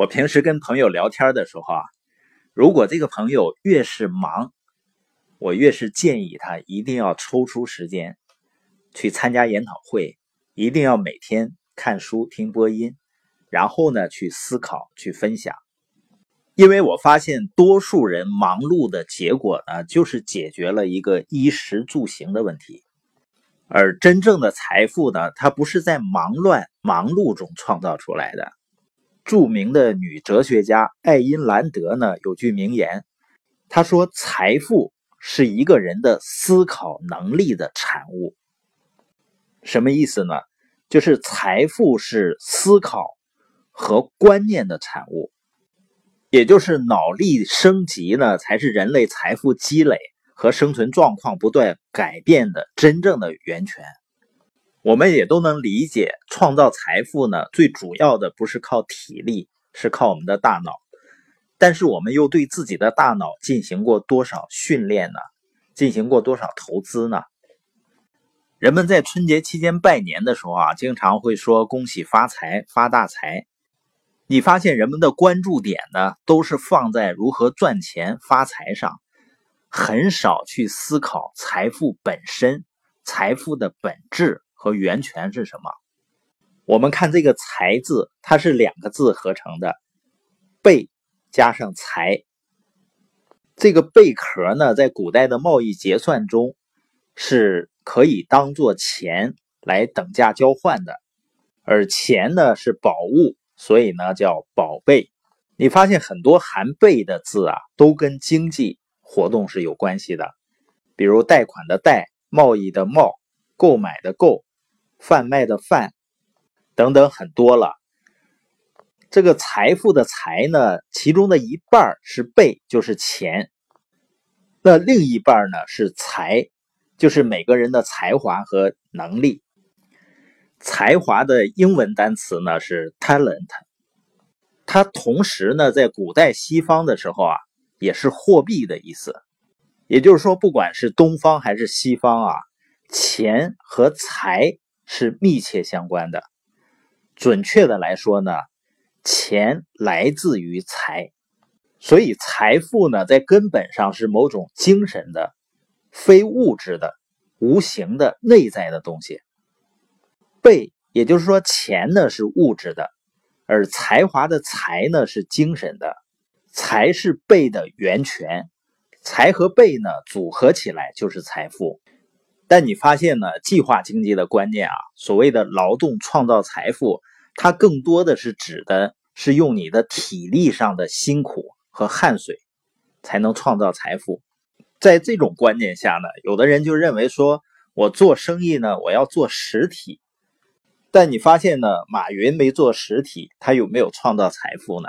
我平时跟朋友聊天的时候啊，如果这个朋友越是忙，我越是建议他一定要抽出时间去参加研讨会，一定要每天看书、听播音，然后呢去思考、去分享。因为我发现多数人忙碌的结果呢，就是解决了一个衣食住行的问题，而真正的财富呢，它不是在忙乱、忙碌中创造出来的。著名的女哲学家爱因兰德呢有句名言，她说：“财富是一个人的思考能力的产物。”什么意思呢？就是财富是思考和观念的产物，也就是脑力升级呢，才是人类财富积累和生存状况不断改变的真正的源泉。我们也都能理解，创造财富呢，最主要的不是靠体力，是靠我们的大脑。但是我们又对自己的大脑进行过多少训练呢？进行过多少投资呢？人们在春节期间拜年的时候啊，经常会说恭喜发财、发大财。你发现人们的关注点呢，都是放在如何赚钱、发财上，很少去思考财富本身、财富的本质。和源泉是什么？我们看这个“财”字，它是两个字合成的，贝加上财。这个贝壳呢，在古代的贸易结算中是可以当做钱来等价交换的，而钱呢是宝物，所以呢叫宝贝。你发现很多含“贝”的字啊，都跟经济活动是有关系的，比如贷款的“贷”、贸易的“贸”、购买的“购”。贩卖的贩等等很多了，这个财富的财呢，其中的一半是贝，就是钱，那另一半呢是才，就是每个人的才华和能力。才华的英文单词呢是 talent，它同时呢在古代西方的时候啊也是货币的意思，也就是说不管是东方还是西方啊，钱和财。是密切相关的。准确的来说呢，钱来自于财，所以财富呢，在根本上是某种精神的、非物质的、无形的内在的东西。贝，也就是说，钱呢是物质的，而才华的才呢是精神的。才是贝的源泉，才和贝呢组合起来就是财富。但你发现呢？计划经济的观念啊，所谓的劳动创造财富，它更多的是指的是用你的体力上的辛苦和汗水才能创造财富。在这种观念下呢，有的人就认为说，我做生意呢，我要做实体。但你发现呢，马云没做实体，他有没有创造财富呢？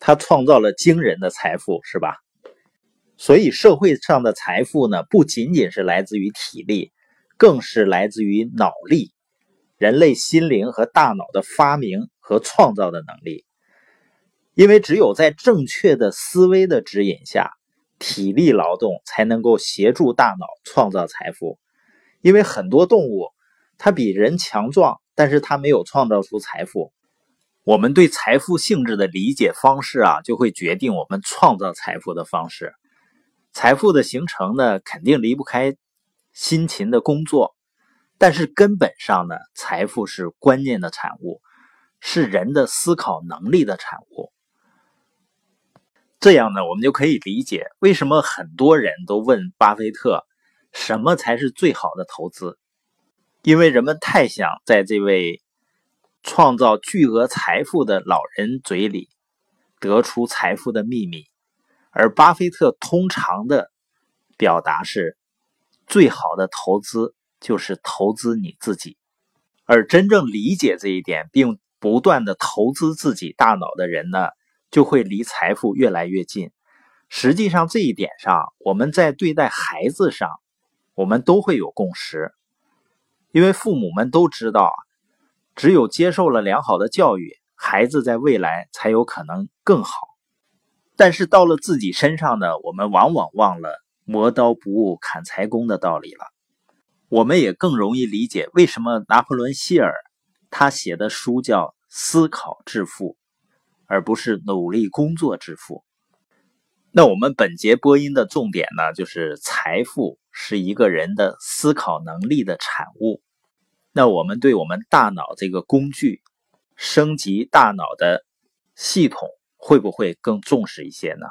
他创造了惊人的财富，是吧？所以，社会上的财富呢，不仅仅是来自于体力，更是来自于脑力，人类心灵和大脑的发明和创造的能力。因为只有在正确的思维的指引下，体力劳动才能够协助大脑创造财富。因为很多动物它比人强壮，但是它没有创造出财富。我们对财富性质的理解方式啊，就会决定我们创造财富的方式。财富的形成呢，肯定离不开辛勤的工作，但是根本上呢，财富是观念的产物，是人的思考能力的产物。这样呢，我们就可以理解为什么很多人都问巴菲特什么才是最好的投资，因为人们太想在这位创造巨额财富的老人嘴里得出财富的秘密。而巴菲特通常的表达是：最好的投资就是投资你自己。而真正理解这一点，并不断的投资自己大脑的人呢，就会离财富越来越近。实际上，这一点上，我们在对待孩子上，我们都会有共识，因为父母们都知道，只有接受了良好的教育，孩子在未来才有可能更好。但是到了自己身上呢，我们往往忘了“磨刀不误砍柴工”的道理了。我们也更容易理解为什么拿破仑希尔他写的书叫《思考致富》，而不是努力工作致富。那我们本节播音的重点呢，就是财富是一个人的思考能力的产物。那我们对我们大脑这个工具升级大脑的系统，会不会更重视一些呢？